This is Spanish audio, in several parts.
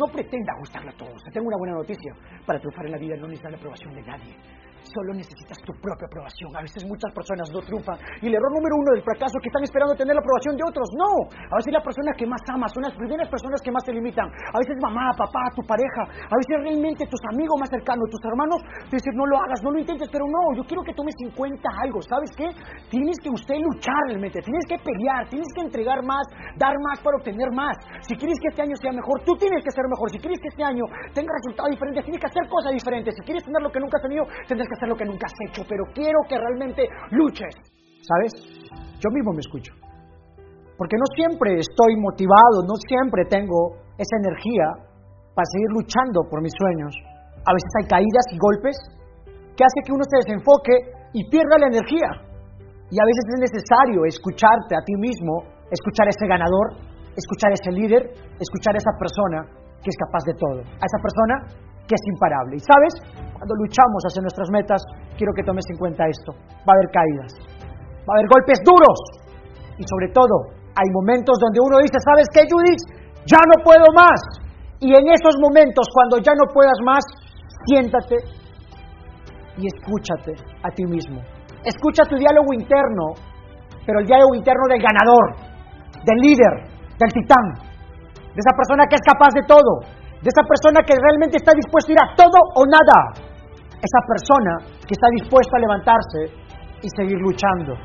No pretenda gustarle a todos. Te tengo una buena noticia. Para triunfar en la vida no necesitas la aprobación de nadie. Solo necesitas tu propia aprobación. A veces muchas personas no triunfan. Y el error número uno del fracaso es que están esperando tener la aprobación de otros. No. A veces la persona que más amas son las primeras personas que más te limitan. A veces mamá, papá, tu pareja. A veces realmente tus amigos más cercanos, tus hermanos, te dicen no lo hagas, no lo intentes. Pero no, yo quiero que tomes en cuenta algo. ¿Sabes qué? Tienes que usted luchar realmente. Tienes que pelear. Tienes que entregar más, dar más para obtener más. Si quieres que este año sea mejor, tú tienes que ser mejor. Si quieres que este año tenga resultados diferentes, tienes que hacer cosas diferentes. Si quieres tener lo que nunca has tenido, tendrás que hacer lo que nunca has hecho. Pero quiero que realmente luches. ¿Sabes? Yo mismo me escucho. Porque no siempre estoy motivado, no siempre tengo esa energía para seguir luchando por mis sueños. A veces hay caídas y golpes que hace que uno se desenfoque y pierda la energía. Y a veces es necesario escucharte a ti mismo, escuchar a ese ganador, escuchar a ese líder, escuchar a esa persona que es capaz de todo, a esa persona que es imparable. Y sabes, cuando luchamos hacia nuestras metas, quiero que tomes en cuenta esto. Va a haber caídas, va a haber golpes duros y sobre todo hay momentos donde uno dice, ¿sabes qué, Judith? Ya no puedo más. Y en esos momentos, cuando ya no puedas más, siéntate y escúchate a ti mismo. Escucha tu diálogo interno, pero el diálogo interno del ganador, del líder, del titán, de esa persona que es capaz de todo, de esa persona que realmente está dispuesta a ir a todo o nada, esa persona que está dispuesta a levantarse y seguir luchando.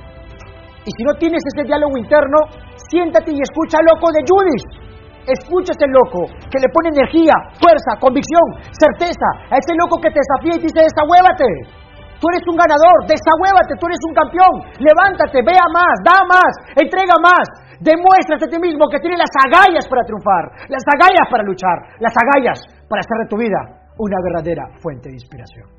Y si no tienes ese diálogo interno, siéntate y escucha al loco de Judith. Escucha a ese loco que le pone energía, fuerza, convicción, certeza. A ese loco que te desafía y te dice, desahuévate. Tú eres un ganador, desahuévate, tú eres un campeón. Levántate, vea más, da más, entrega más. Demuéstrate a ti mismo que tienes las agallas para triunfar, las agallas para luchar, las agallas para hacer de tu vida una verdadera fuente de inspiración.